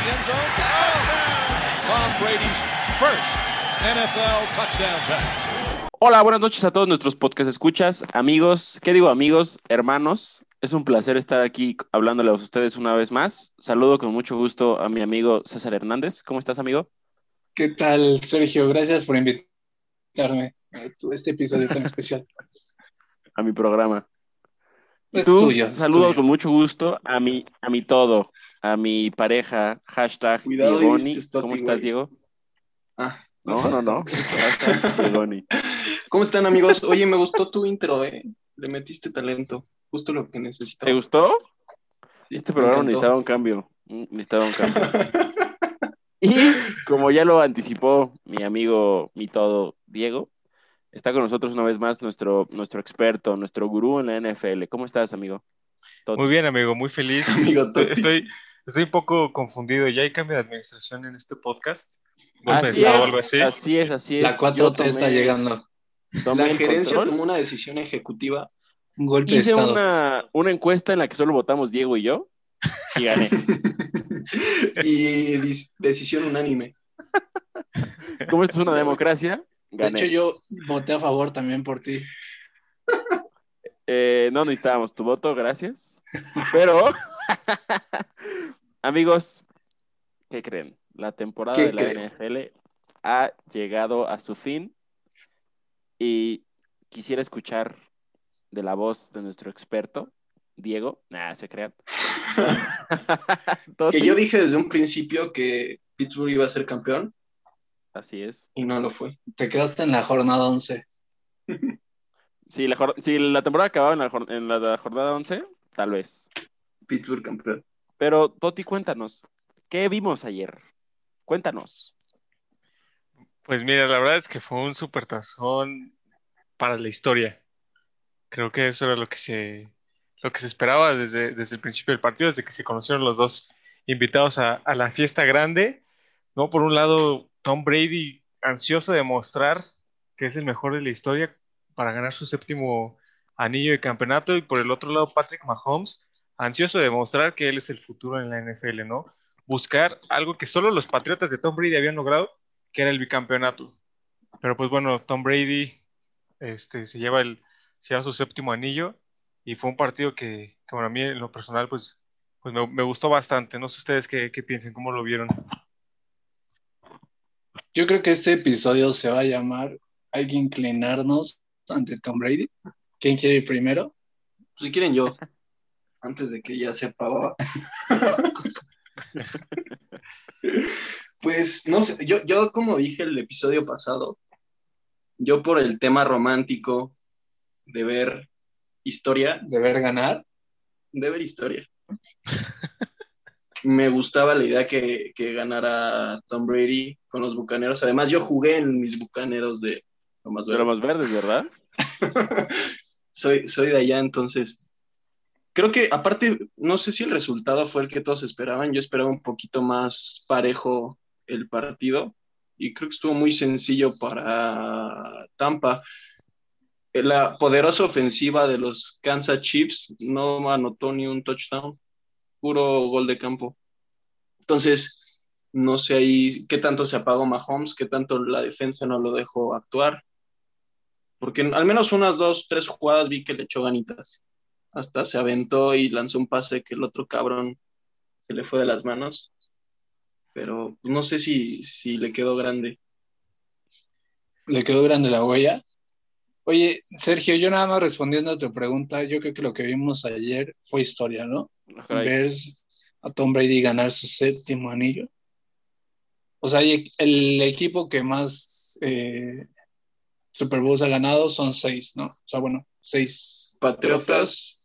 the end zone. Touchdown! Tom Brady's first NFL touchdown pass. Hola, buenas noches a todos nuestros podcast escuchas, amigos, ¿qué digo amigos? Hermanos, es un placer estar aquí hablándoles a ustedes una vez más. Saludo con mucho gusto a mi amigo César Hernández. ¿Cómo estás, amigo? ¿Qué tal, Sergio? Gracias por invitarme a este episodio tan especial. A mi programa. Es Tú, es saludo tuyo. con mucho gusto a mi, a mi todo, a mi pareja, hashtag Cuidado, Diegoni. ¿Cómo estás. Diego? Ah, No, no, no. Diegoni. ¿Cómo están, amigos? Oye, me gustó tu intro, ¿eh? Le metiste talento. Justo lo que ¿Te necesitaba. gustó? Sí, Este programa necesitaba un cambio. Mm, Necesitaba un cambio. Y como ya lo anticipó mi amigo, mi todo, Diego, está con nosotros una vez más nuestro, nuestro experto, nuestro gurú en la NFL. ¿Cómo estás, amigo? Toti. Muy bien, amigo, muy feliz. Amigo. Estoy, estoy un poco confundido. ¿Ya hay cambio de administración en este podcast? ¿Golpe de Así es, algo así? así es, así es. La Yo 4T está llegando. La gerencia control. tomó una decisión ejecutiva. Un golpe de Hice estado. una, una encuesta en la que solo votamos Diego y yo y gané. y decisión unánime. Como esto es una democracia, De hecho, yo voté a favor también por ti. Eh, no necesitábamos tu voto, gracias. Pero, amigos, ¿qué creen? La temporada ¿Qué de la creen? NFL ha llegado a su fin y quisiera escuchar de la voz de nuestro experto, Diego. Nah, se crean. Que yo dije desde un principio que Pittsburgh iba a ser campeón Así es. y no lo fue. Te quedaste en la jornada 11. Si la, jor- si la temporada acababa en la, jor- en la jornada 11, tal vez. Pittsburgh campeón. Pero, Toti, cuéntanos, ¿qué vimos ayer? Cuéntanos. Pues mira, la verdad es que fue un supertazón para la historia. Creo que eso era lo que se, lo que se esperaba desde, desde el principio del partido, desde que se conocieron los dos invitados a, a la fiesta grande. ¿No? Por un lado, Tom Brady ansioso de mostrar que es el mejor de la historia para ganar su séptimo anillo de campeonato y por el otro lado Patrick Mahomes ansioso de demostrar que él es el futuro en la NFL, ¿no? Buscar algo que solo los Patriotas de Tom Brady habían logrado, que era el bicampeonato. Pero pues bueno, Tom Brady este, se lleva el se lleva su séptimo anillo y fue un partido que, que bueno, a mí en lo personal pues, pues me, me gustó bastante. No sé ustedes qué, qué piensen, cómo lo vieron. Yo creo que este episodio se va a llamar Hay que inclinarnos ante Tom Brady. ¿Quién quiere ir primero? Si quieren yo, antes de que ya se apagaba. Pues no sé, yo, yo como dije el episodio pasado, yo por el tema romántico de ver historia, ¿Deber ganar? de ver historia. Me gustaba la idea que, que ganara Tom Brady con los bucaneros. Además, yo jugué en mis bucaneros de Lomas Verdes. más verdes, ¿verdad? soy, soy de allá, entonces. Creo que, aparte, no sé si el resultado fue el que todos esperaban. Yo esperaba un poquito más parejo el partido y creo que estuvo muy sencillo para Tampa. La poderosa ofensiva de los Kansas Chiefs no anotó ni un touchdown, puro gol de campo. Entonces, no sé ahí qué tanto se apagó Mahomes, qué tanto la defensa no lo dejó actuar porque al menos unas dos, tres jugadas vi que le echó ganitas. Hasta se aventó y lanzó un pase que el otro cabrón se le fue de las manos. Pero pues, no sé si, si le quedó grande. ¿Le quedó grande la huella? Oye, Sergio, yo nada más respondiendo a tu pregunta, yo creo que lo que vimos ayer fue historia, ¿no? Caray. ver a Tom Brady ganar su séptimo anillo. O sea, el equipo que más eh, Super Bowls ha ganado son seis, ¿no? O sea, bueno, seis Patriotas,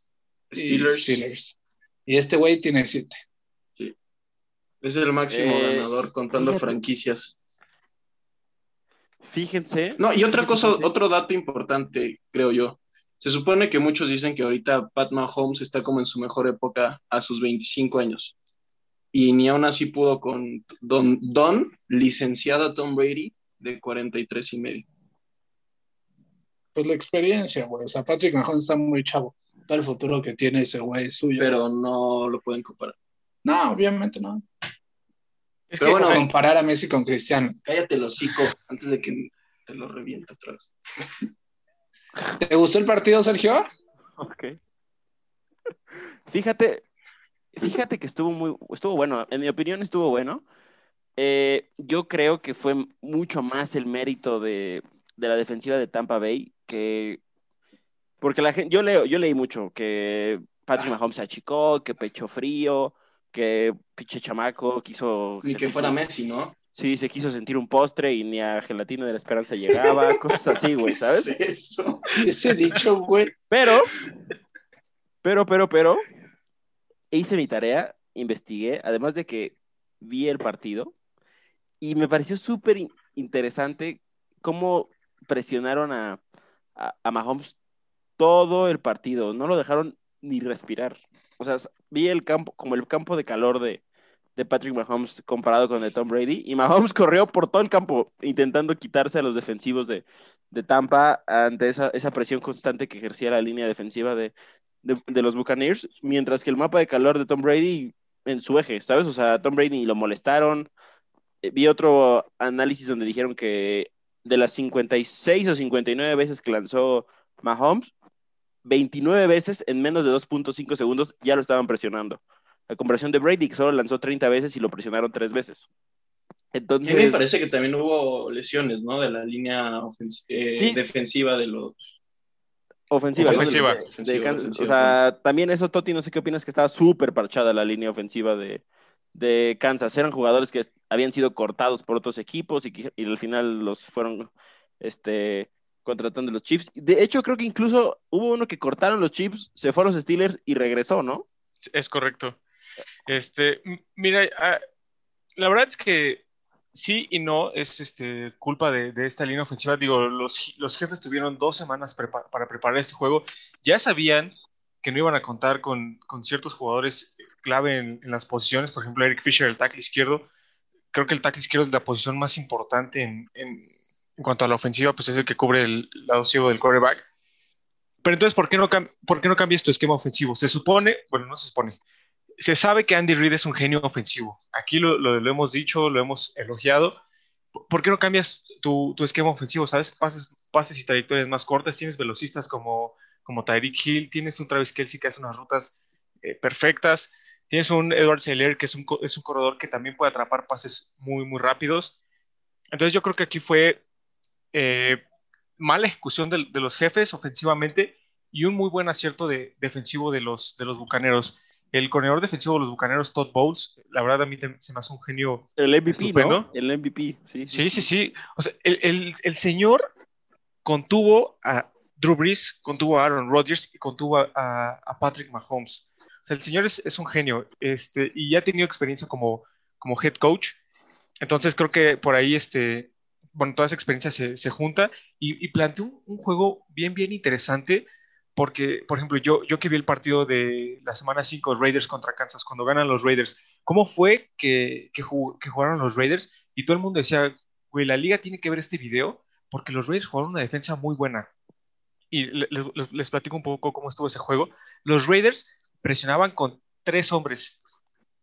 y Steelers, Steelers. Y este güey tiene siete. es el máximo Eh, ganador contando fíjate. franquicias. Fíjense. No, y otra fíjense, cosa, fíjense. otro dato importante, creo yo. Se supone que muchos dicen que ahorita Pat Mahomes está como en su mejor época a sus 25 años. Y ni aún así pudo con Don, don licenciada Tom Brady, de 43 y medio. Pues la experiencia, güey. O sea, Patrick Mahomes está muy chavo. Todo el futuro que tiene ese güey es suyo. Pero no lo pueden comparar. No, obviamente no. Es Pero que, bueno, comparar a Messi con Cristiano. Cállate el hocico antes de que te lo reviente otra vez. ¿Te gustó el partido, Sergio? Ok. Fíjate, fíjate que estuvo muy, estuvo bueno. En mi opinión estuvo bueno. Eh, yo creo que fue mucho más el mérito de, de la defensiva de Tampa Bay que porque la gente, yo leo, yo leí mucho que Patrick Mahomes se achicó, que pecho frío, que pinche chamaco quiso Ni que fuera Messi, ¿no? Sí, se quiso sentir un postre y ni a gelatina de la esperanza llegaba, cosas así, güey, ¿Qué ¿sabes? es eso? Ese dicho, güey. Pero, pero, pero, pero, hice mi tarea, investigué, además de que vi el partido y me pareció súper in- interesante cómo presionaron a, Mahomes todo el partido, no lo dejaron ni respirar. O sea, vi el campo como el campo de calor de, Patrick Mahomes comparado con el Tom Brady y Mahomes corrió por todo el campo intentando quitarse a los defensivos de, Tampa ante esa presión constante que ejercía la línea defensiva de, de, de los Buccaneers, mientras que el mapa de calor de Tom Brady en su eje, ¿sabes? O sea, Tom Brady lo molestaron. Eh, Vi otro análisis donde dijeron que de las 56 o 59 veces que lanzó Mahomes, 29 veces en menos de 2.5 segundos ya lo estaban presionando. A comparación de Brady, que solo lanzó 30 veces y lo presionaron tres veces. Y Entonces, me parece que también hubo lesiones, ¿no? De la línea eh, Sí. defensiva de los. Ofensiva. Ofensiva. De- de Ofensiva, Kansas. ofensiva, o sea, también eso, Toti, no sé qué opinas, que estaba súper parchada la línea ofensiva de, de Kansas. Eran jugadores que habían sido cortados por otros equipos y, que, y al final los fueron este, contratando los Chiefs. De hecho, creo que incluso hubo uno que cortaron los Chiefs, se fue a los Steelers y regresó, ¿no? Es correcto. Este, mira, ah, la verdad es que sí y no es este, culpa de, de esta línea ofensiva. Digo, los, los jefes tuvieron dos semanas prepa- para preparar este juego. Ya sabían que no iban a contar con, con ciertos jugadores clave en, en las posiciones. Por ejemplo, Eric Fisher, el tackle izquierdo. Creo que el tackle izquierdo es la posición más importante en, en- cuanto a la ofensiva, pues es el que cubre el lado ciego del quarterback. Pero entonces, ¿por qué no, por qué no cambias tu esquema ofensivo? Se supone, bueno, no se supone, se sabe que Andy Reid es un genio ofensivo. Aquí lo, lo- hemos dicho, lo hemos elogiado. ¿Por- ¿Por qué no cambias tu, esquema ofensivo? ¿Sabes? Pases, pases y trayectorias más cortas. Tienes velocistas como, como Tyreek Hill. Tienes un Travis Kelsey que hace unas rutas eh, perfectas. Tienes un Edward Seller que es un, es un corredor que también puede atrapar pases muy, muy rápidos. Entonces yo creo que aquí fue eh, mala ejecución de, de los jefes ofensivamente y un muy buen acierto de, defensivo de los, de los Bucaneros. El corredor defensivo de los Bucaneros, Todd Bowles, la verdad a mí se me hace un genio. El MVP, Estupendo. ¿no? El MVP, sí. Sí, sí, sí. O sea, el, el- el señor contuvo a Drew Brees, contuvo a Aaron Rodgers y contuvo a, a- a Patrick Mahomes. O sea, el señor es, es un genio este, y ya ha tenido experiencia como, como head coach. Entonces creo que por ahí, este, bueno, toda esa experiencia se, se junta y, y planteó un, un juego bien, bien interesante porque, por ejemplo, yo, yo que vi el partido de la semana 5 Raiders contra Kansas, cuando ganan los Raiders, ¿cómo fue que, que, jug- que jugaron los Raiders? Y todo el mundo decía, güey, la liga tiene que ver este video porque los Raiders jugaron una defensa muy buena. Y le- les, les- platico un poco cómo estuvo ese juego. Los Raiders presionaban con tres hombres.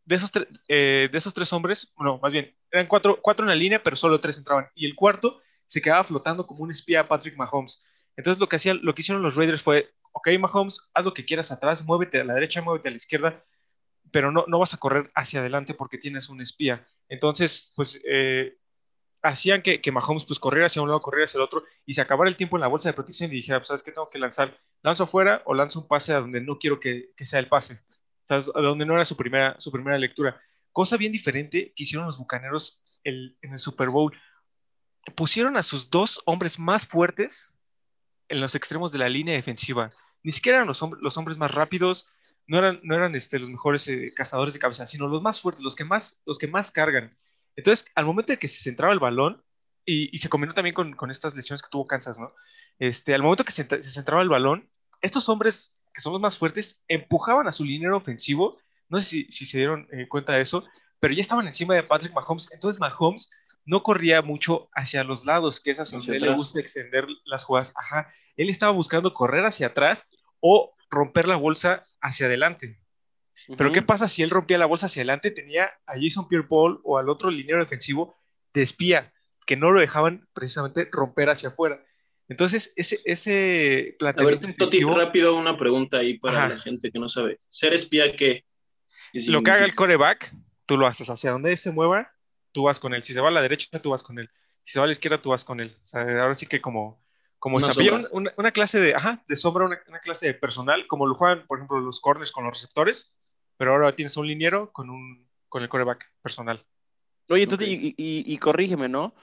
De esos, eh, de esos tres hombres, no, más bien, eran cuatro, cuatro en la línea, pero solo tres entraban. Y el cuarto se quedaba flotando como un espía Patrick Mahomes. Entonces lo que, hacían, lo que hicieron los Raiders fue, ok, Mahomes, haz lo que quieras atrás, muévete a la derecha, muévete a la izquierda, pero no, no vas a correr hacia adelante porque tienes un espía. Entonces, pues eh, hacían que, que Mahomes pues corriera hacia un lado, corriera hacia el otro y se acabara el tiempo en la bolsa de protección y dijera, pues, ¿sabes qué tengo que lanzar? ¿Lanzo afuera o lanzo un pase a donde no quiero que, que sea el pase? ¿Sabes? A donde no era su primera, su primera lectura. Cosa bien diferente que hicieron los Bucaneros en el Super Bowl. Pusieron a sus dos hombres más fuertes en los extremos de la línea defensiva. Ni siquiera eran los, hom- los hombres más rápidos, no eran, no eran este, los mejores eh, cazadores de cabeza, sino los más fuertes, los que más, los que más cargan. Entonces, al momento de que se centraba el balón, y, y se combinó también con, con estas lesiones que tuvo Kansas, ¿no? Este, al momento que se, centraba el balón, estos hombres que son los más fuertes empujaban a su liniero ofensivo, no sé si, si se dieron eh, cuenta de eso, pero ya estaban encima de Patrick Mahomes, entonces Mahomes no corría mucho hacia los lados, que es hacia donde le gusta extender las jugadas, ajá, él estaba buscando correr hacia atrás o romper la bolsa hacia adelante. Pero. ¿qué pasa si él rompía la bolsa hacia adelante? Tenía a Jason Pierre-Paul o al otro liniero defensivo de espía, que no lo dejaban precisamente romper hacia afuera. Entonces, ese, ese A ver, Toti, rápido una pregunta ahí para Ajá. la gente que no sabe. ¿Ser espía qué? ¿Qué lo que haga el coreback, tú lo haces hacia donde se mueva, tú vas con él. Si se va a la derecha, tú vas con él. Si se va a la izquierda, tú vas con él. O sea, ahora sí que como, como Una estampilla, sombra. una, una clase de, ajá, de sombra, una, una clase de personal, como lo juegan, por ejemplo, los corners con los receptores, pero ahora tienes un liniero con, un, con el coreback personal. Oye, entonces, y, y- y corrígeme, ¿no?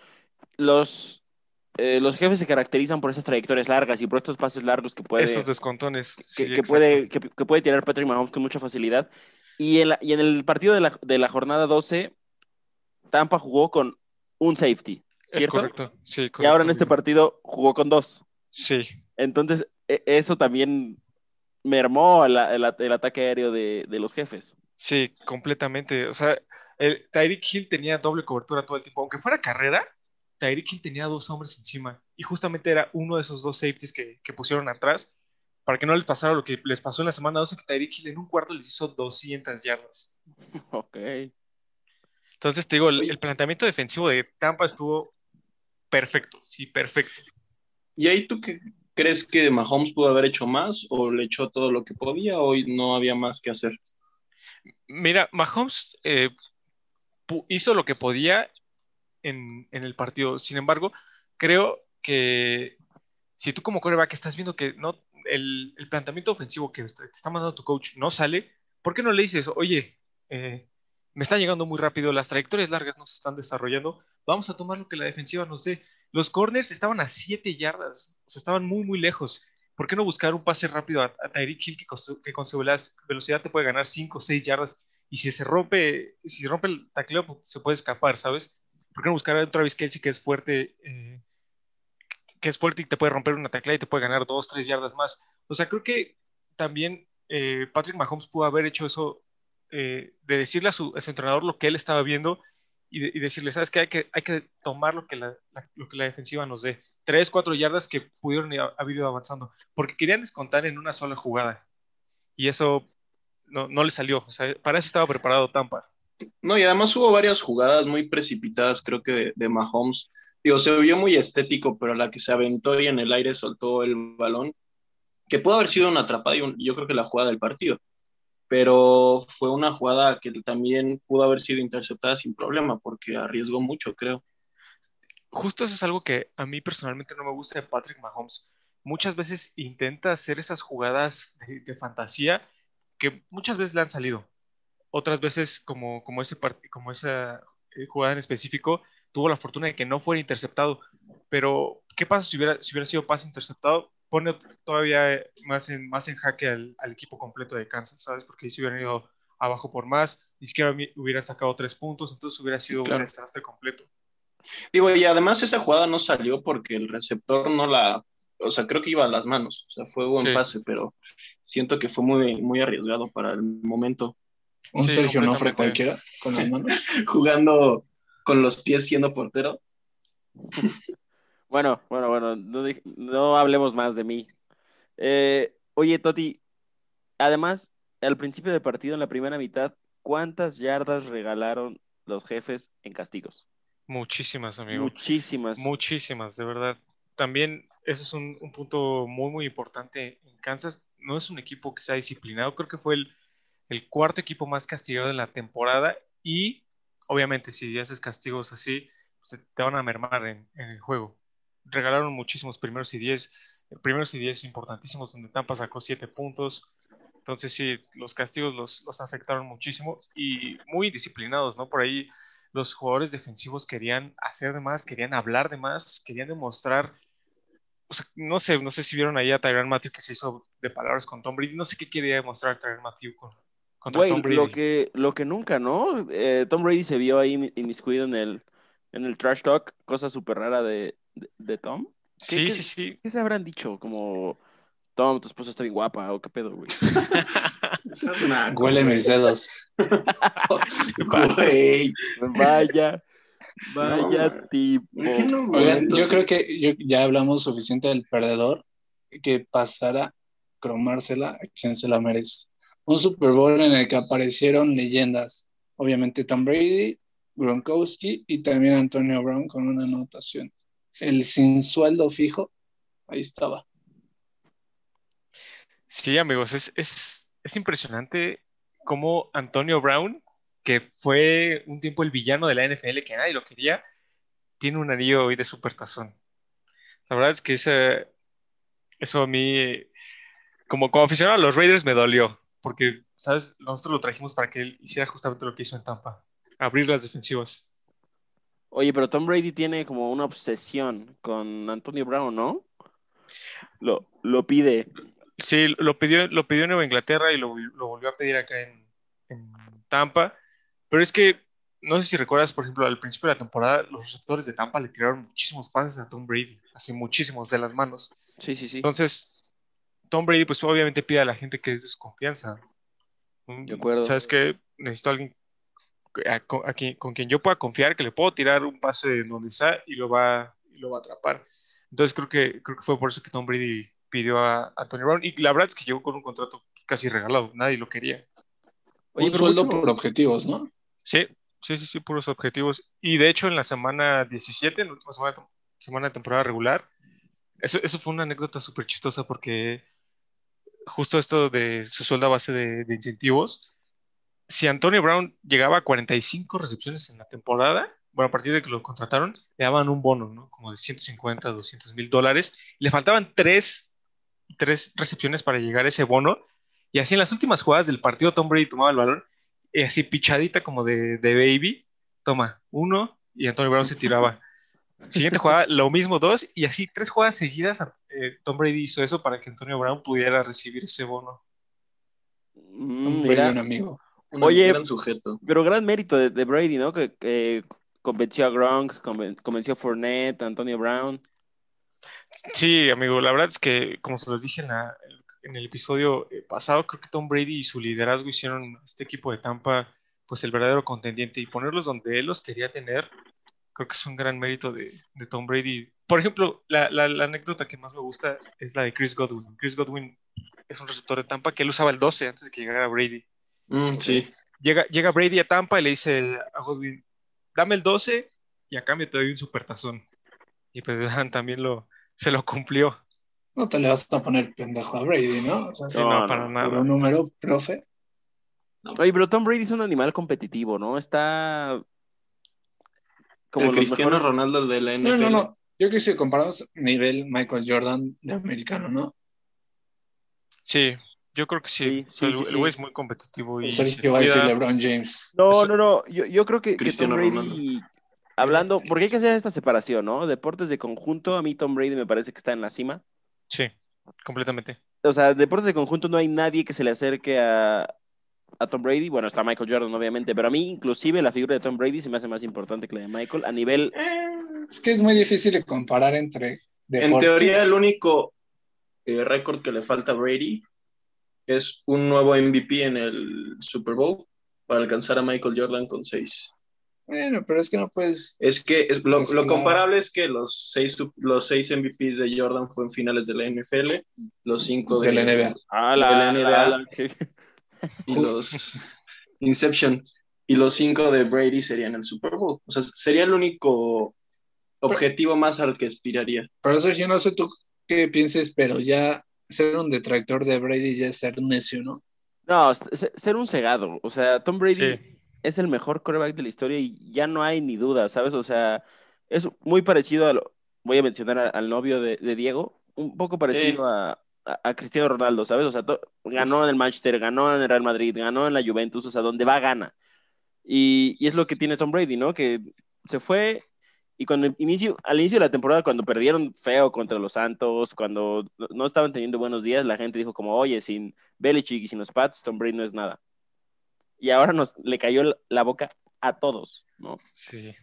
Los, eh, los jefes se caracterizan por esas trayectorias largas y por estos pases largos que puede, Esos descontones. que, sí, que exacto. puede, que, que puede tirar Patrick Mahomes con mucha facilidad. Y en, la- y en el partido de la, de la jornada 12, Tampa jugó con un safety, Es ¿cierto? correcto. Sí, Y ahora correcto, en este partido jugó con dos. Sí, Entonces, e- eso también mermó el, el- el ataque aéreo de, de los jefes. sí, completamente. O sea, el, Tyreek Hill tenía doble cobertura todo el tiempo. Aunque fuera carrera, Tyreek Hill tenía dos hombres encima. Y justamente era uno de esos dos safeties que, que pusieron atrás para que no les pasara lo que les pasó en la semana 12, que Tyreek Hill en un cuarto les hizo 200 yardas. Ok. Entonces, te digo, el, el planteamiento defensivo de Tampa estuvo perfecto. Sí, perfecto. ¿Y ahí tú qué crees que Mahomes pudo haber hecho más o le echó todo lo que podía o no había más que hacer? Mira, Mahomes eh, hizo lo que podía en, en el partido. Sin embargo, creo que si tú como coreback estás viendo que no, el, el planteamiento ofensivo que te está mandando tu coach no sale, ¿por qué no le dices, oye, eh, me está llegando muy rápido, las trayectorias largas no se están desarrollando, vamos a tomar lo que la defensiva nos dé? Los corners estaban a 7 yardas, o sea, estaban muy, muy lejos. ¿Por qué no buscar un pase rápido a, a Tyreek Hill que con, su, velocidad te puede ganar 5 o 6 yardas? Y si se rompe, si rompe el tacleo, pues, se puede escapar, ¿sabes? ¿Por qué no buscar a Travis Kelsey que es fuerte, eh, que es fuerte y te puede romper una taclea y te puede ganar 2, 3 yardas más? O sea, creo que también eh, Patrick Mahomes pudo haber hecho eso eh, de decirle a su, a su entrenador lo que él estaba viendo y, de- y decirle, ¿sabes qué? Hay que, hay que tomar lo que la, la- lo que la defensiva nos dé. Tres, cuatro yardas que pudieron haber ido avanzando, porque querían descontar en una sola jugada. Y eso no, no le salió. O sea, para eso estaba preparado Tampa. No, y además hubo varias jugadas muy precipitadas, creo que de, de Mahomes. Digo, se vio muy estético, pero la que se aventó y en el aire soltó el balón, que pudo haber sido una atrapada y yo creo que la jugada del partido. Pero fue una jugada que también pudo haber sido interceptada sin problema, porque arriesgó mucho, creo. Justo eso es algo que a mí personalmente no me gusta de Patrick Mahomes. Muchas veces intenta hacer esas jugadas de, de fantasía que muchas veces le han salido. Otras veces, como, como, ese como esa eh, jugada en específico, tuvo la fortuna de que no fuera interceptado. Pero, ¿qué pasa si hubiera, si hubiera sido pase interceptado? Pone todavía más en, más en jaque al, al equipo completo de Kansas, ¿sabes? Porque ahí se hubieran ido abajo por más, ni siquiera mi- hubieran sacado tres puntos, entonces hubiera sido claro. un desastre completo. Digo, y además esa jugada no salió porque el receptor no la, o sea, creo que iba a las manos, o sea, fue buen Sí. pase, pero siento que fue muy, muy arriesgado para el momento. Un Sí, Sergio Nofre cualquiera con las manos. Jugando con los pies siendo portero. Bueno, bueno, bueno, no, hablemos más de mí. Eh, oye, Toti, además, al principio del partido, en la primera mitad, ¿cuántas yardas regalaron los jefes en castigos? Muchísimas, amigo. Muchísimas. Muchísimas, de verdad. También ese es un, un punto muy, muy importante en Kansas. No es un equipo que sea disciplinado. Creo que fue el, el cuarto equipo más castigado de la temporada. Y obviamente, si haces castigos así, te van a mermar en, el juego. Regalaron muchísimos primeros y diez. Primeros y diez importantísimos, donde Tampa sacó siete puntos. Entonces, sí, los castigos los, afectaron muchísimo y muy disciplinados, ¿no? Por ahí los jugadores defensivos querían hacer de más, querían hablar de más, querían demostrar, o sea, no sé, no sé si vieron ahí a Tyrann Matthew que se hizo de palabras con Tom Brady, no sé qué quería demostrar Tyrann Matthew con, contra Güey, Tom Brady. lo que, lo que nunca, ¿no? Eh, Tom Brady se vio ahí in- inmiscuido en el, en el trash talk, cosa súper rara de, de, de Tom. sí, qué- sí, sí. ¿Qué se habrán dicho? Como, Tom, tu esposa está bien guapa, o qué pedo, güey. Esa es una- Huele mis dedos. Güey. Vaya, vaya No, tipo. yo creo que yo- ya hablamos suficiente del perdedor que pasara a cromársela a quien se la merece. Un Super Bowl en el que aparecieron leyendas. Obviamente Tom Brady, Gronkowski y también Antonio Brown con una anotación. El sin sueldo fijo, ahí estaba. Sí, amigos, es, es, es impresionante cómo Antonio Brown, que fue un tiempo el villano de la NFL, que nadie lo quería, tiene un anillo hoy de supertazón. La verdad es que eso a mí, como, como aficionado a los Raiders, me dolió, porque, ¿sabes? Nosotros lo trajimos para que él hiciera justamente lo que hizo en Tampa, abrir las defensivas. Oye, pero Tom Brady tiene como una obsesión con Antonio Brown, ¿no? Lo, lo pide. Sí, lo pidió, lo pidió en Nueva Inglaterra y lo, lo volvió a pedir acá en, en Tampa. Pero es que, no sé si recuerdas, por ejemplo, al principio de la temporada, los receptores de Tampa le tiraron muchísimos pases a Tom Brady, así muchísimos de las manos. Sí, sí, sí. Entonces, Tom Brady, pues obviamente pide a la gente que es desconfianza. De acuerdo. ¿Sabes qué? Necesito a alguien a- con, a quien, con quien yo pueda confiar, que le puedo tirar un pase de donde está y lo va, y lo va a atrapar. Entonces creo que, creo que fue por eso que Tom Brady pidió a, a Tony Brown. Y la verdad es que llegó con un contrato casi regalado, nadie lo quería. Oye, un pero sueldo mucho- por objetivos, ¿no? Sí, sí, sí, sí, puros objetivos. Y de hecho, en la semana 17, en la última semana, semana de temporada regular, eso, eso fue una anécdota súper chistosa porque justo esto de su sueldo a base de, incentivos, si Antonio Brown llegaba a 45 recepciones en la temporada, bueno, a partir de que lo contrataron, le daban un bono, ¿no? Como de 150, 200 mil dólares. Le faltaban tres, tres recepciones para llegar a ese bono. Y así en las últimas jugadas del partido, Tom Brady tomaba el balón y así pichadita como de, de baby, toma uno y Antonio Brown se tiraba. Siguiente jugada, lo mismo dos y así tres jugadas seguidas. eh, Tom Brady hizo eso para que Antonio Brown pudiera recibir ese bono. Mm, Un mira, un amigo. Un Oye, gran sujeto. pero gran mérito de, de Brady, ¿no? Que, que convenció a Gronk, conven- convenció a Fournette, a Antonio Brown. Sí, amigo, la verdad es que, como se los dije en, la- en el episodio eh, pasado, creo que Tom Brady y su liderazgo hicieron a este equipo de Tampa pues el verdadero contendiente y ponerlos donde él los quería tener, creo que es un gran mérito de, de Tom Brady. Por ejemplo, la, la- la anécdota que más me gusta es la de Chris Godwin. Chris Godwin es un receptor de Tampa que él usaba el 12 antes de que llegara Brady. Mm, sí. Llega, llega Brady a Tampa y le dice a Godwin, dame el 12 y a cambio te doy un supertazón. Y pues también lo, se lo cumplió. No te le vas a poner pendejo a Brady, ¿no? O sea, Sí, No, no, no, para por nada. un número, profe. Oye, pero Tom Brady es un animal competitivo, ¿no? Está como el los Cristiano mejores- Ronaldo de la NFL. No, no, no. Yo que si comparamos nivel Michael Jordan de americano, ¿no? Sí, yo creo que sí. Sí, sí, el, güey sí. es muy competitivo y Sergio se va a decir cuida. LeBron James. No, no, no. Yo, yo creo que, que Tom Cristiano Brady, Ronaldo. hablando, porque hay que hacer esta separación, ¿no? Deportes de conjunto, a mí Tom Brady me parece que está en la cima. Sí, completamente. O sea, deportes de conjunto no hay nadie que se le acerque a, a Tom Brady. Bueno, está Michael Jordan, obviamente, pero a mí, inclusive, la figura de Tom Brady se me hace más importante que la de Michael a nivel. Es que es muy difícil de comparar entre deportes. En teoría, el único eh, récord que le falta a Brady es un nuevo MVP en el Super Bowl para alcanzar a Michael Jordan con seis. Bueno, pero es que no puedes. Es que es, lo, comparable es que los seis, los seis MVPs de Jordan fueron finales de la NFL, los cinco de, De la NBA. Ah, De la NBA. la- y los Inception y los cinco de Brady serían el Super Bowl. O sea, sería el único objetivo más al que aspiraría. Pero Sergio, no sé tú qué pienses, pero ya ser un detractor de Brady ya es ser necio, ¿no? No, ser un cegado. O sea, Tom Brady Sí. es el mejor quarterback de la historia y ya no hay ni duda, ¿sabes? O sea, es muy parecido a lo. Voy a mencionar a- al novio de, de Diego, un poco parecido a, a- a Cristiano Ronaldo, ¿sabes? O sea, to- ganó en el Manchester, ganó en el Real Madrid, ganó en la Juventus, o sea, donde va, gana. Y, y es lo que tiene Tom Brady, ¿no? Que se fue y cuando inicio, al inicio de la temporada, cuando perdieron feo contra los Santos, cuando no- estaban teniendo buenos días, la gente dijo como, oye, sin Belichick y sin los Pats, Tom Brady no es nada. Y ahora nos le cayó la- la boca a todos, ¿no? Sí.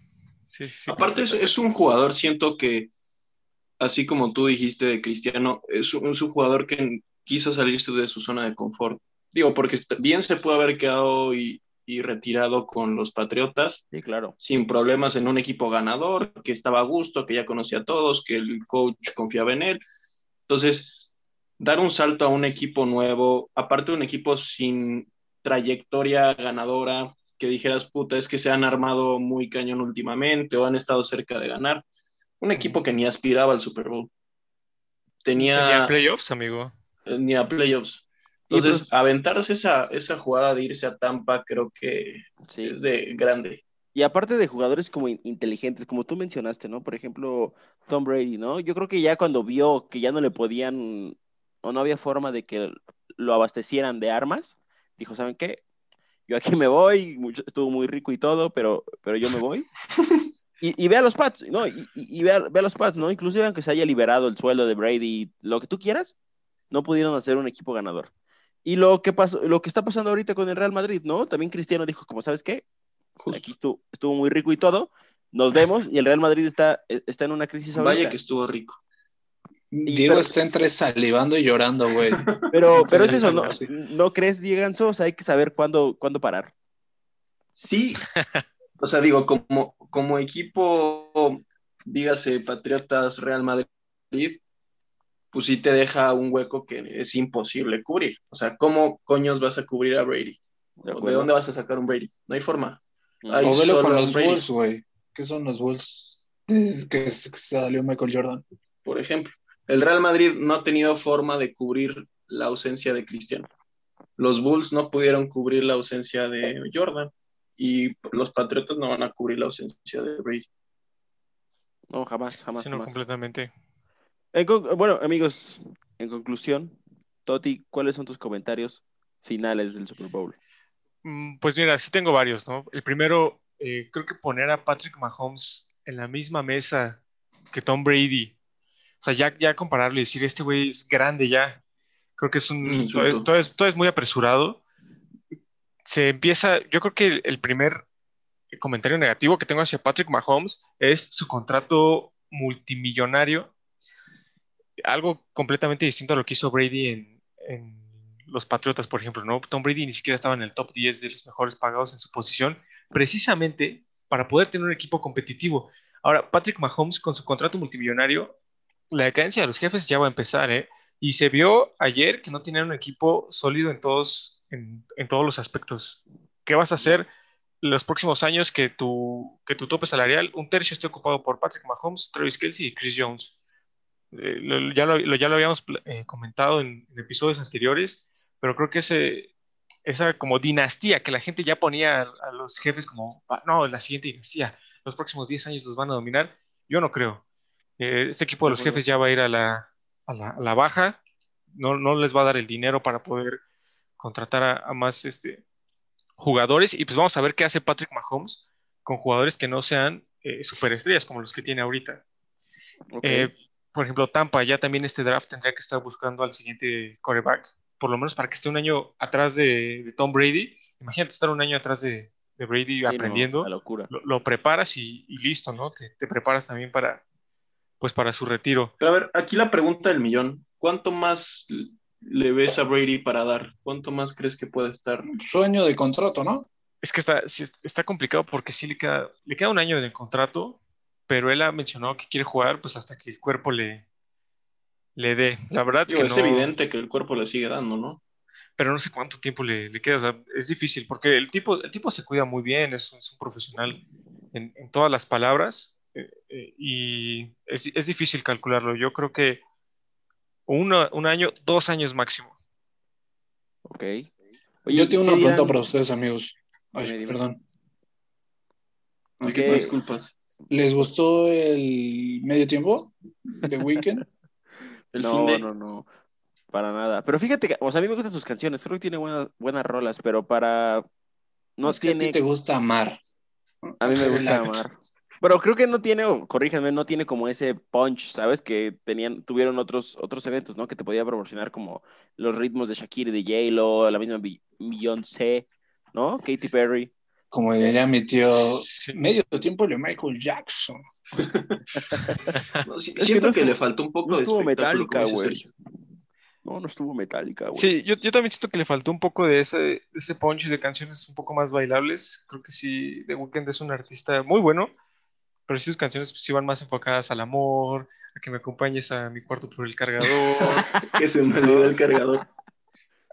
Sí, sí. Aparte es, es un jugador, siento que, así como tú dijiste de Cristiano, es un, es un jugador que quiso salirse de su zona de confort. Digo, porque bien se pudo haber quedado y, y retirado con los Patriotas Sí, claro. sin problemas en un equipo ganador, que estaba a gusto, que ya conocía a todos, que el coach confiaba en él. Entonces, dar un salto a un equipo nuevo, aparte de un equipo sin trayectoria ganadora, que dijeras, puta, es que se han armado muy cañón últimamente o han estado cerca de ganar. Un equipo que ni aspiraba al Super Bowl. Tenía... Ni a playoffs, amigo. Ni a playoffs. Entonces, aventarse esa, esa jugada de irse a Tampa creo que Sí. es de grande. Y aparte de jugadores como in- inteligentes, como tú mencionaste, ¿no? Por ejemplo, Tom Brady, ¿no? Yo creo que ya cuando vio que ya no le podían o no había forma de que lo abastecieran de armas, dijo, ¿saben qué? Yo aquí me voy, estuvo muy rico y todo, pero, pero yo me voy. Y, y ve a los Pats, ¿no? Y, y- y ve, a, ve a los Pats, ¿no? Inclusive aunque se haya liberado el sueldo de Brady, lo que tú quieras, no pudieron hacer un equipo ganador. Y lo que pasó, lo que está pasando ahorita con el Real Madrid, ¿no? También Cristiano dijo, como, ¿sabes qué? Justo. Aquí estuvo, estuvo muy rico y todo. Nos vemos y el Real Madrid está, está en una crisis ahorita. Vaya que estuvo rico. Diego pero- está entre salivando y llorando, güey. Pero, pero es eso, ¿no? ¿No crees, Diego? O sea, hay que saber cuándo, cuándo parar. Sí, o sea, digo, como, como equipo, dígase Patriotas Real Madrid, pues sí te deja un hueco que es imposible cubrir. O sea, ¿cómo coños vas a cubrir a Brady? ¿De ¿O ¿De acuerdo? dónde vas a sacar un Brady? No hay forma. Ahí O velo con los Brady. Bulls, güey. ¿Qué son los Bulls? Es que, salió Michael Jordan. Por ejemplo, el Real Madrid no ha tenido forma de cubrir la ausencia de Cristiano. Los Bulls no pudieron cubrir la ausencia de Jordan y los Patriotas no van a cubrir la ausencia de Brady. No, jamás, jamás, Sí, no, jamás. completamente. Bueno, amigos, en conclusión, Toti, ¿cuáles son tus comentarios finales del Super Bowl? Mm, Pues mira, sí tengo varios, ¿no? El primero, eh, creo que poner a Patrick Mahomes en la misma mesa que Tom Brady. O sea, ya, ya compararlo y decir, este güey es grande ya. Creo que es un... Un todo, es, todo es muy apresurado. Se empieza, yo creo que el, el primer comentario negativo que tengo hacia Patrick Mahomes es su contrato multimillonario. Algo completamente distinto a lo que hizo Brady en, en los Patriotas, por ejemplo, ¿no? Tom Brady ni siquiera estaba en el top 10 de los mejores pagados en su posición, precisamente para poder tener un equipo competitivo. Ahora, Patrick Mahomes con su contrato multimillonario, la decadencia de los jefes ya va a empezar, ¿eh? Y se vio ayer que no tenían un equipo sólido en todos, en, en todos los aspectos. ¿Qué vas a hacer los próximos años que tu, que tu tope salarial, un tercio esté ocupado por Patrick Mahomes, Travis Kelsey y Chris Jones? Eh, lo- ya, lo, ya lo habíamos eh, comentado en, en episodios anteriores, pero creo que ese, esa como dinastía que la gente ya ponía a, a los jefes como, "Ah, no, la siguiente dinastía, los próximos 10 años los van a dominar, yo no creo. Eh, este equipo de los jefes ya va a ir a la, a la, a la baja, no, no les va a dar el dinero para poder contratar a, a más este, jugadores y pues vamos a ver qué hace Patrick Mahomes con jugadores que no sean eh, superestrellas como los que tiene ahorita. Eh, por ejemplo, Tampa ya también este draft tendría que estar buscando al siguiente quarterback, por lo menos para que esté un año atrás de, de Tom Brady. Imagínate estar un año atrás de, de Brady Sí, no, aprendiendo, la locura. lo, lo preparas y, y listo, ¿no? Te, te preparas también para, pues para su retiro. Pero a ver, aquí la pregunta del millón. ¿Cuánto más le ves a Brady para dar? ¿Cuánto más crees que puede estar? Sueño de contrato, ¿no? Es que está, sí, está complicado porque sí le queda, le queda un año en el contrato, pero él ha mencionado que quiere jugar pues hasta que el cuerpo le, le dé. La verdad es que es no, evidente que el cuerpo le sigue dando, ¿no? pero no sé cuánto tiempo le, le queda. O sea, es difícil porque el tipo, el tipo se cuida muy bien, es, un- es un profesional en, en todas las palabras eh, eh, y es, es difícil calcularlo. Yo creo que uno- un año, dos años máximo. Ok. Yo tengo ¿qué una pregunta dirán? para ustedes, amigos. Ay, perdón. Que te disculpas. ¿Les gustó el medio tiempo de Weekend? El no, fin de... no, no. Para nada. Pero fíjate que, o sea, a mí me gustan sus canciones. Creo que tiene buenas, buenas rolas, pero para. No es que a tiene. ti te gusta amar. A mí me gusta amar. Pero creo que no tiene, o corríjanme, no tiene como ese punch, ¿sabes? Que tenían, tuvieron otros, otros eventos, ¿no? Que te podía proporcionar como los ritmos de Shakira y de J-Lo, la misma Beyoncé, ¿no? Katy Perry. Como diría mi tío, medio tiempo de Michael Jackson. No, sí- Es que siento no que, estuvo- le faltó un poco no de estuvo metálica, güey. No, no estuvo metálica, güey. Sí, yo, yo también siento que le faltó un poco de ese, de ese punch de canciones un poco más bailables. Creo que sí, The Weeknd es un artista muy bueno, pero sí sus canciones pues, sí van más enfocadas al amor, a que me acompañes a mi cuarto por el cargador. que se me olvidó el cargador.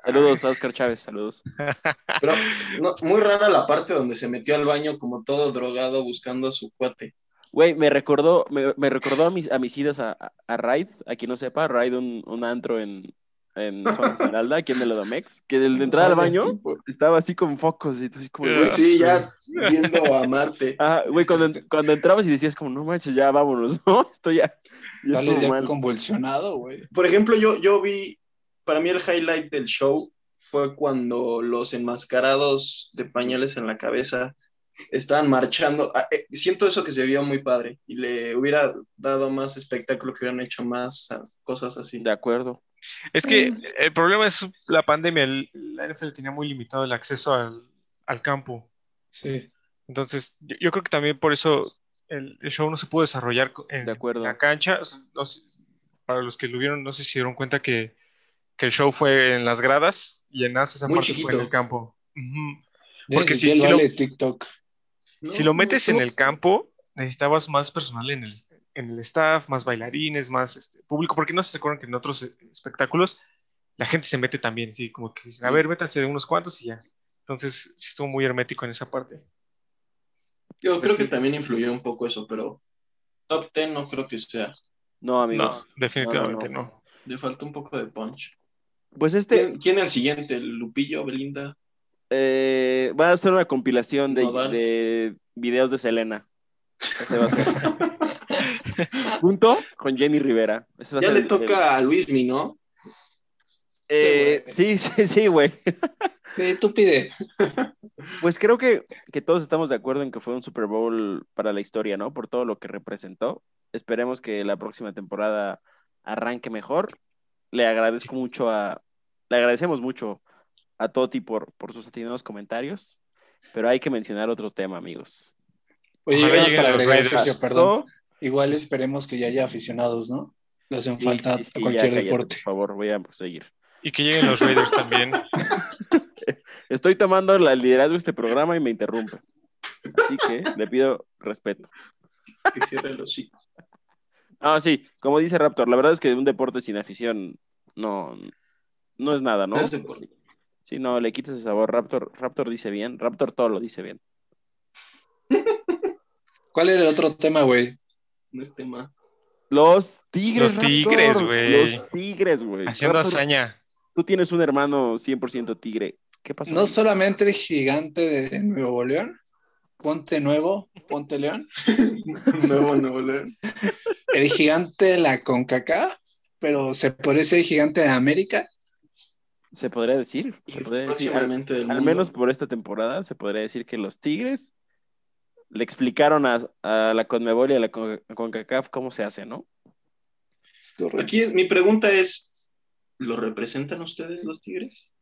Saludos a Oscar Chávez, saludos. Pero no, muy rara la parte donde se metió al baño como todo drogado buscando a su cuate. Güey, me recordó, me, me recordó a mis, a mis idas a, a, Raid, a quien no sepa, Raid, un, un antro en, en Zona Esmeralda, aquí en el Odomex, que del de entrada al baño estaba así con focos y tú así como... Ah, Sí, ya viendo a Marte. Ah, güey, cuando, cuando entrabas y decías como, no manches, ya vámonos, ¿no? Estoy ya, ya mal. convulsionado, güey. Por ejemplo, yo, yo vi, para mí el highlight del show fue cuando los enmascarados de pañales en la cabeza estaban marchando. Ah, eh, Siento eso que se vio muy padre y le hubiera dado más espectáculo que hubieran hecho más ah, cosas así. De acuerdo. Es que el problema es la pandemia. El- La NFL tenía muy limitado el acceso al, al campo. Sí. Entonces, yo, yo creo que también por eso el, el show no se pudo desarrollar en, De acuerdo. en la cancha. O sea, no sé, para los que lo vieron, no sé si se dieron cuenta que, que el show fue en las gradas y en esa Muy parte fue en el campo. Porque si- si lo- TikTok. No, si lo metes no, en el campo, necesitabas más personal en el, en el staff, más bailarines, más este, público, porque no se acuerdan que en otros eh, espectáculos la gente se mete también, sí, como que dicen, a ver, métanse de unos cuantos y ya. Entonces, sí estuvo muy hermético en esa parte. Yo creo que también influyó un poco eso, pero top 10 no creo que sea. No, amigos. No, definitivamente no, no. Le falta un poco de punch. Pues este ¿Quién, quién es el siguiente? ¿El Lupillo, Belinda? eh, va a ser una compilación de, videos de Selena. Ese va a ser. Junto con Jenny Rivera. Ese va a Ya ser le el- toca a Luismi, ¿no? Eh, sí, sí, sí, güey. Sí, tú pide. Pues creo que, que todos estamos de acuerdo en que fue un Super Bowl para la historia, ¿no? Por todo lo que representó. Esperemos que la próxima temporada arranque mejor. Le agradezco mucho a, le agradecemos mucho a Toti por, por sus atinados comentarios, pero hay que mencionar otro tema, amigos. Oye, para agregar. Sergio, perdón. Igual esperemos que ya haya aficionados, ¿no? Le hacen Sí, falta sí, sí, a ya cualquier cállate, deporte. Por favor, voy a seguir. Y que lleguen los Raiders también. Estoy tomando la- el liderazgo de este programa y me interrumpe. Así que le pido respeto. Que cierre los chicos. Ah, sí, como dice Raptor, la verdad es que un deporte sin afición no, no es nada, ¿no? No es deporte. Sí, no, le quitas ese sabor. Raptor, Raptor dice bien, Raptor todo lo dice bien. ¿Cuál era el otro tema, güey? No es tema. Los tigres. Los tigres, güey. Los tigres, güey. Haciendo Raptor, hazaña. Tú tienes un hermano 100% tigre. ¿Qué pasó? No solamente el gigante de Nuevo León, Ponte Nuevo, Ponte León, Nuevo Nuevo León. el gigante de la CONCACAF, pero se puede ser el gigante de América. Se podría decir. Y se podría decir, al, del al menos por esta temporada, se podría decir que los tigres le explicaron a, a la Conmebol y a la Con- CONCACAF cómo se hace, ¿no? Es correcto. Aquí mi pregunta es, ¿lo representan ustedes los Tigres?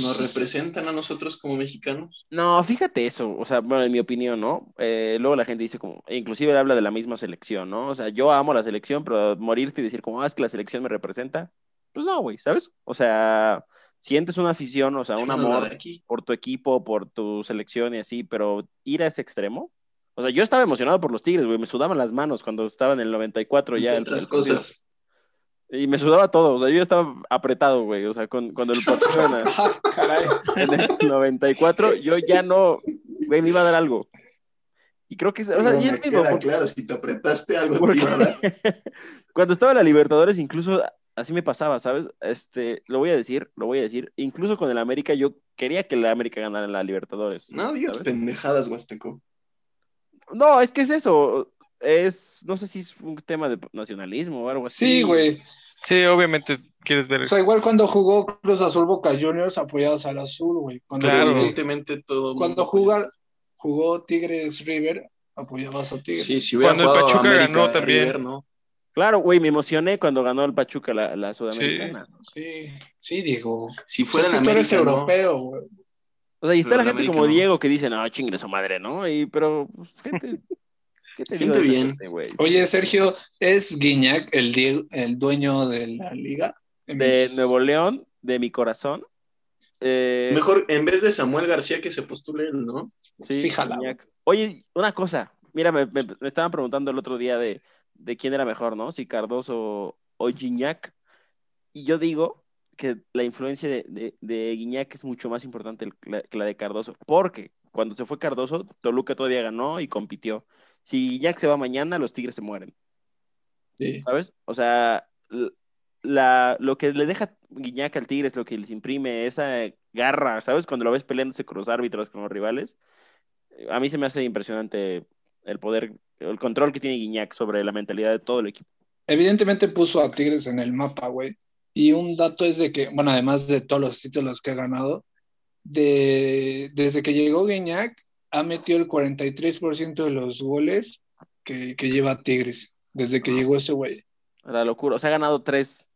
¿Nos representan a nosotros como mexicanos? No, fíjate eso, o sea, bueno, en mi opinión, ¿no? Eh, luego la gente dice como, inclusive habla de la misma selección, ¿no? O sea, yo amo la selección, pero morirte y decir como, ah, es que la selección me representa, pues no, güey, ¿sabes? O sea, sientes una afición, o sea, un amor por tu equipo, por tu selección y así, pero ir a ese extremo, o sea, yo estaba emocionado por los Tigres, güey, me sudaban las manos cuando estaba en el 94 ya. Entre otras cosas. Y me sudaba todo, o sea, yo ya estaba apretado, güey, o sea, con, cuando el partido en, Ah, caray. en el 94, yo ya no, güey, me iba a dar algo. Y creo que, es- o sea, No y me es mismo, queda porque- claro, si te apretaste algo porque- te cuando estaba en la Libertadores, incluso así me pasaba, ¿sabes? Este, lo voy a decir, lo voy a decir, incluso con el América, yo quería que el América ganara en la Libertadores. No digas ¿sabes? pendejadas, Huasteco. No, es que es eso, es, no sé si es un tema de nacionalismo o algo así. Sí, güey. Sí, obviamente quieres ver. O sea, igual cuando jugó Cruz Azul Boca Juniors apoyados al azul, güey. Cuando, Claro. Evidentemente todo. cuando jugó, jugó Tigres River, apoyabas a Tigres. Sí, si hubiera Cuando el Pachuca América, ganó también. River, ¿no? Claro, güey, me emocioné cuando ganó el Pachuca la, la Sudamericana. Sí, sí, Diego. Si Pues fuera es en que tú eres América, ¿no? europeo, güey. O sea, y está Pero la en gente América como no. Diego que dice, no, chingue su madre, ¿no? Y, pero, pues, gente, ¿qué te digo bien. Oye, Sergio, ¿es Guiñac el, dueño de la liga? De Nuevo León, de mi corazón. Eh, Mejor en vez de Samuel García que se postule él, ¿no? Sí, jala. Gignac. Oye, una cosa, mira, me, me- me estaban preguntando el otro día de, de quién era mejor, ¿no? Si Cardoso o Gignac. Y yo digo que la influencia de, de, de Guiñac es mucho más importante que la de Cardoso, porque cuando se fue Cardoso, Toluca todavía ganó y compitió. Si Guiñac se va mañana, los Tigres se mueren. Sí. ¿Sabes? O sea, la, lo que le deja Guiñac al Tigres, lo que les imprime, esa garra, ¿sabes? Cuando lo ves peleándose con los árbitros, con los rivales, a mí se me hace impresionante el poder, el control que tiene Guiñac sobre la mentalidad de todo el equipo. Evidentemente puso a Tigres en el mapa, güey. Y un dato es de que, bueno, además de todos los títulos que ha ganado, de, desde que llegó Guiñac, ha metido el 43% de los goles que, que, lleva Tigres, desde que llegó ese güey. La locura. O sea, ha ganado tres,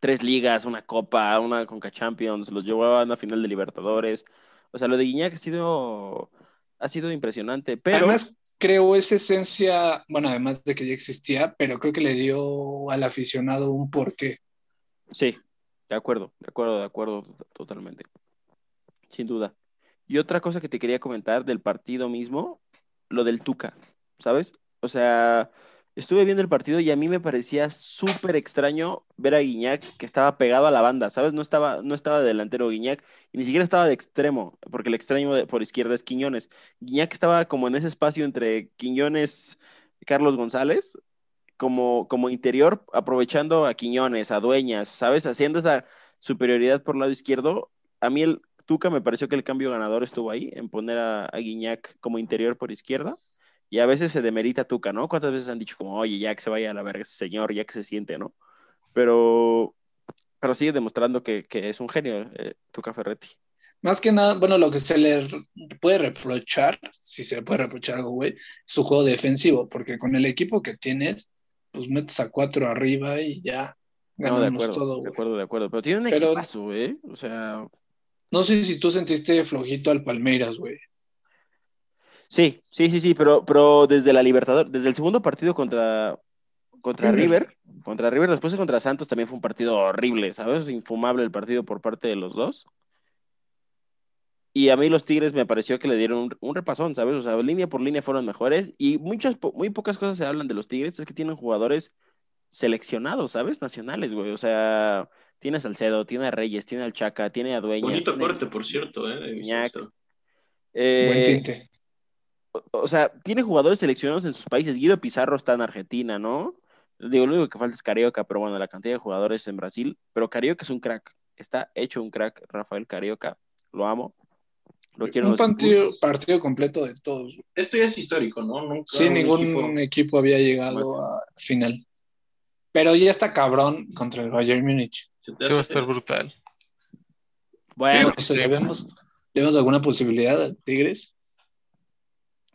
tres ligas, una copa, una Conca Champions, los llevó a una final de Libertadores. O sea, lo de Guiñac ha sido, ha sido impresionante. Pero... Además, creo esa esencia, bueno, además de que ya existía, pero creo que le dio al aficionado un porqué. Sí, de acuerdo, de acuerdo, de acuerdo, totalmente. Sin duda. Y otra cosa que te quería comentar del partido mismo, lo del Tuca, ¿sabes? O sea, estuve viendo el partido y a mí me parecía súper extraño ver a Guiñac que estaba pegado a la banda, ¿sabes? No estaba, no estaba de delantero Guiñac y ni siquiera estaba de extremo, porque el extremo por izquierda es Quiñones. Guiñac estaba como en ese espacio entre Quiñones Carlos González, como, como interior, aprovechando a Quiñones, a Dueñas, ¿sabes? Haciendo esa superioridad por lado izquierdo. A mí el Tuca me pareció que el cambio ganador estuvo ahí, en poner a, a Guiñac como interior por izquierda. Y a veces se demerita Tuca, ¿no? ¿Cuántas veces han dicho como, oye, ya que se vaya a la verga ese señor, ya que se siente, ¿no? Pero, pero sigue demostrando que, que es un genio, eh, Tuca Ferretti. Más que nada, bueno, lo que se le puede reprochar, si se le puede reprochar algo, güey, su juego defensivo, porque con el equipo que tienes, pues metes a cuatro arriba y ya No, de ganamos acuerdo, todo, de güey. acuerdo, de acuerdo. Pero tiene un Pero- equipazo, ¿eh? O sea, No sé si tú sentiste flojito al Palmeiras, güey. sí, sí, sí, sí, pero, pero desde la Libertador, desde el segundo partido contra, contra River. River, contra River, después de contra Santos también fue un partido horrible, ¿sabes? Infumable el partido por parte de los dos. Y a mí los Tigres me pareció que le dieron un, un repasón, ¿sabes? O sea, línea por línea fueron mejores. Y muchas, muy pocas cosas se hablan de los Tigres, es que tienen jugadores seleccionados, ¿sabes? Nacionales, güey. O sea, tiene a Salcedo, tiene a Reyes, tiene al Chaca, tiene a Dueñas. Bonito tiene- corte, por cierto, ¿eh? Eh, Buen tinte. o sea, tiene jugadores seleccionados en sus países. Guido Pizarro está en Argentina, ¿no? Digo, lo único que falta es Carioca, pero bueno, la cantidad de jugadores en Brasil. Pero Carioca es un crack. Está hecho un crack, Rafael Carioca. Lo amo. Lo quiero Un partido, completo de todos. Esto ya es histórico, ¿no? Nunca Sí, ningún equipo- equipo... había llegado a final. Pero ya está cabrón contra el Bayern Múnich. se va a estar brutal. Bueno. ¿le vemos, ¿Le vemos alguna posibilidad a Tigres?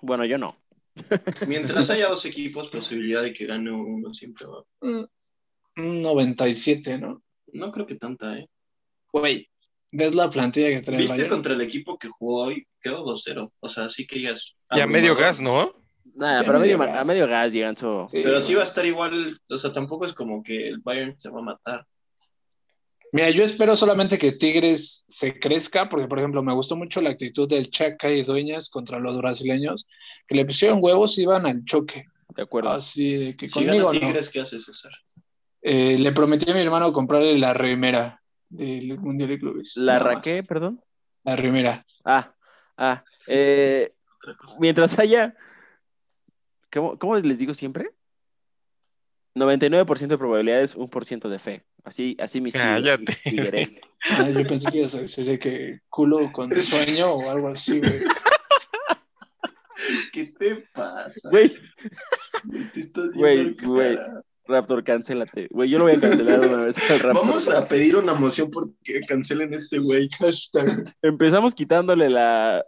bueno, yo no. Mientras haya dos equipos, posibilidad de que gane uno siempre va. Mm, Un 97, ¿no? No creo que tanta, ¿eh? Güey, ¿ves la plantilla que trae el ¿Viste Bayern? contra el equipo que jugó hoy? Quedó 2-0. O sea, sí que ya es. Y a medio gas, ¿no? Nada, Ya pero a medio, a gas. medio gas llegan su. Sí, Pero sí va a estar igual. O sea, tampoco es como que el Bayern se va a matar. Mira, yo espero solamente que Tigres se crezca, porque, por ejemplo, me gustó mucho la actitud del Chaca y Dueñas contra los brasileños, que le pusieron huevos y iban al choque. De acuerdo. Así de que Si conmigo gana no. Tigres, ¿qué hace César? Eh, le prometí a mi hermano comprarle la remera del Mundial de Clubes. ¿La raqué, perdón? La remera. Ah, ah. eh, Otra cosa. mientras haya. ¿Cómo, cómo les digo siempre? 99% de probabilidades, 1% de fe. Así, así mis Cállate. mis tigres. Ah, yo pensé que ibas a decir de que culo con sueño o algo así, güey. ¿Qué te pasa? Güey, Te estás Güey, güey. Raptor, cancélate. Güey, yo lo voy a cancelar una vez al Raptor. Vamos a pedir una moción porque cancelen este güey. Hashtag. Empezamos quitándole la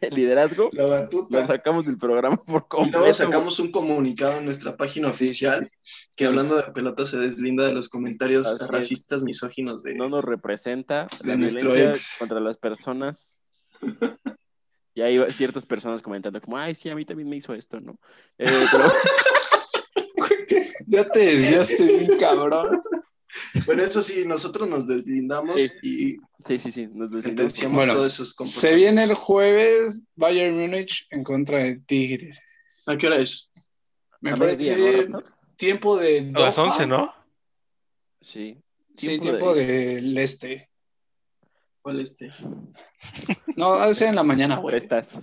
el liderazgo, La lo batuta. sacamos del programa por Y completo. luego sacamos un comunicado en nuestra página oficial que hablando de pelota se deslinda de los comentarios Así es. racistas, misóginos de... no nos representa De la nuestro ex. contra las personas. Y hay ciertas personas comentando como, ay, sí, a mí también me hizo esto, ¿no? Eh, pero Ya te desviaste bien, cabrón. Bueno, eso sí, nosotros nos deslindamos Sí. y sí, sí, sí, nos deslindamos. Bueno, todos esos Se viene el jueves Bayern Múnich en contra de Tigres. ¿A qué hora es? Me A parece mediodía, ¿no, Raptor? tiempo de A las Doha. 11, ¿no? Sí. Sí, tiempo del este. ¿Cuál este? No, ha de ser en la mañana, güey. Estás.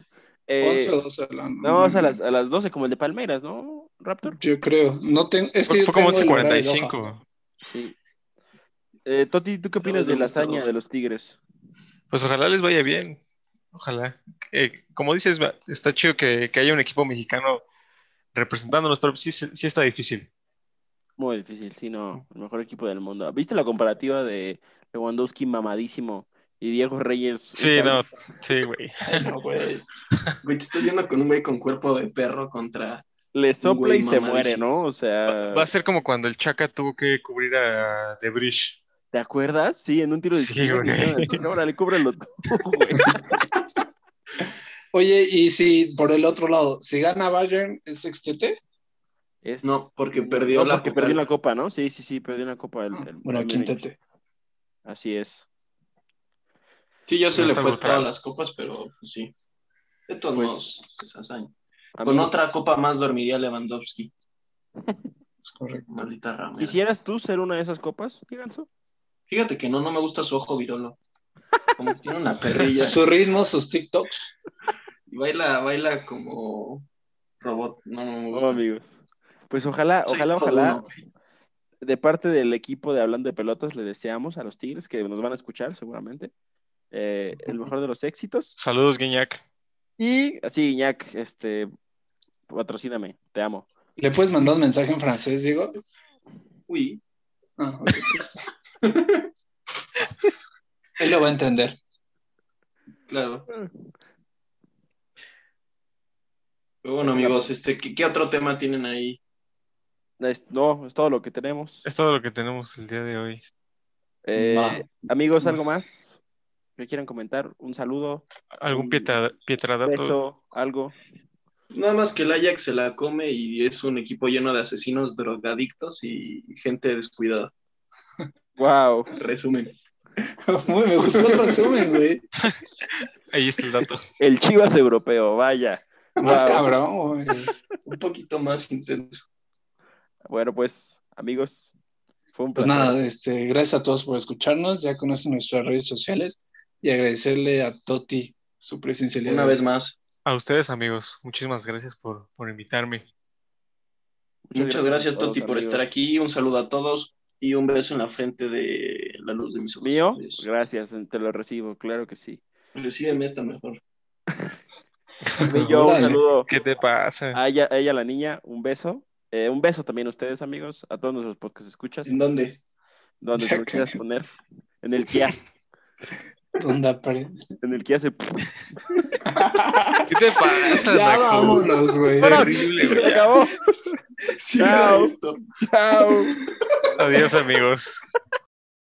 Eh, 11 o 12 de la no, a las, a las 12 como el de Palmeras, ¿no, Raptor? Yo creo. No tengo, es que Fue, yo fue como tengo el horario de Doha. 11.45. Sí. Eh, Toti, ¿tú qué opinas de la hazaña de los Tigres? Pues ojalá les vaya bien. Ojalá. Eh, como dices, está chido que, que haya un equipo mexicano representándonos, pero sí, sí está difícil. Muy difícil, sí, no, el mejor equipo del mundo. ¿Viste la comparativa de Lewandowski mamadísimo y Diego Reyes? Sí, no, sí, güey. No, güey. Güey, te estás viendo con un güey con cuerpo de perro contra. Le sopla y se muere. ¿no? O sea, Va a ser como cuando el Chaca tuvo que cubrir a The Bridge. ¿te acuerdas? Sí, en un tiro de Sí, esquina, güey. Órale, cúbrelo tú, güey. Oye, y si por el otro lado, si gana Bayern, ¿es sextete? Es- No, porque perdió no, la porque Copa. perdió la copa, ¿no? Sí, sí, sí, perdió la copa. el- el Bueno, quintete. Así es. Sí, ya se No le fue todas las copas, pero pues, sí. De todos Pues, modos, es hazaña. Con otra copa más dormiría Lewandowski. Es correcto. Maldita rama. ¿Quisieras tú ser una de esas copas, Ganso? Fíjate que no, no me gusta su ojo virolo. Como que tiene una perrilla. Su ritmo, sus TikToks. Y baila, baila como robot. No, no me gusta. Oh, amigos. Pues ojalá, Soy ojalá, ojalá, uno. de parte del equipo de Hablando de Pelotas, le deseamos a los Tigres que nos van a escuchar seguramente eh, el mejor de los éxitos. Saludos, Guiñac. Y así, Iñak, este, patrocíname, te amo. ¿Le puedes mandar un mensaje en francés, Diego? Uy, Ah. Él lo va a entender. claro. Pero bueno, amigos, este, ¿qué, qué otro tema tienen ahí? Es- no, es todo lo que tenemos. Es todo lo que tenemos el día de hoy. Eh, amigos, ¿algo más que quieran comentar? Un saludo, ¿Algún pietra, pietradato? beso, algo. Nada más que el Ajax se la come y es un equipo lleno de asesinos, drogadictos y gente descuidada. Wow. Resumen. Muy me gustó el resumen, güey. Ahí está el dato. El Chivas europeo, vaya. Más Wow. cabrón, güey. Un poquito más intenso. Bueno, pues, amigos, fue un Pues placer. nada, este, gracias a todos por escucharnos. Ya conocen nuestras redes sociales y agradecerle a Toti su presencia Una vez más. A ustedes, amigos, muchísimas gracias por, por invitarme. Muchas gracias, todos, Toti, por estar aquí. Un saludo a todos y un beso en la frente de la luz de mis ojos. ¿Mío? Gracias, te lo recibo, claro que sí. Recíbeme esta mejor. Y yo un saludo ¿Qué te pasa? a ella, a ella, la niña, un beso. Eh, un beso también a ustedes, amigos, a todos nuestros podcast escuchas, ¿En dónde? donde Ya te lo quieras poner. En el Kia, ¿Dónde apare- en el Kia se... ¿Qué te pasa, Ya Naco? vámonos, güey. Bueno, Horrible, güey. se acabó. Cierra Chao. esto. Chao. Adiós, amigos.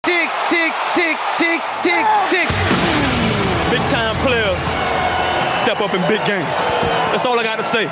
Tick, tick, tick, tick, tick, tick. Big time players step up in big games. That's all I got to say.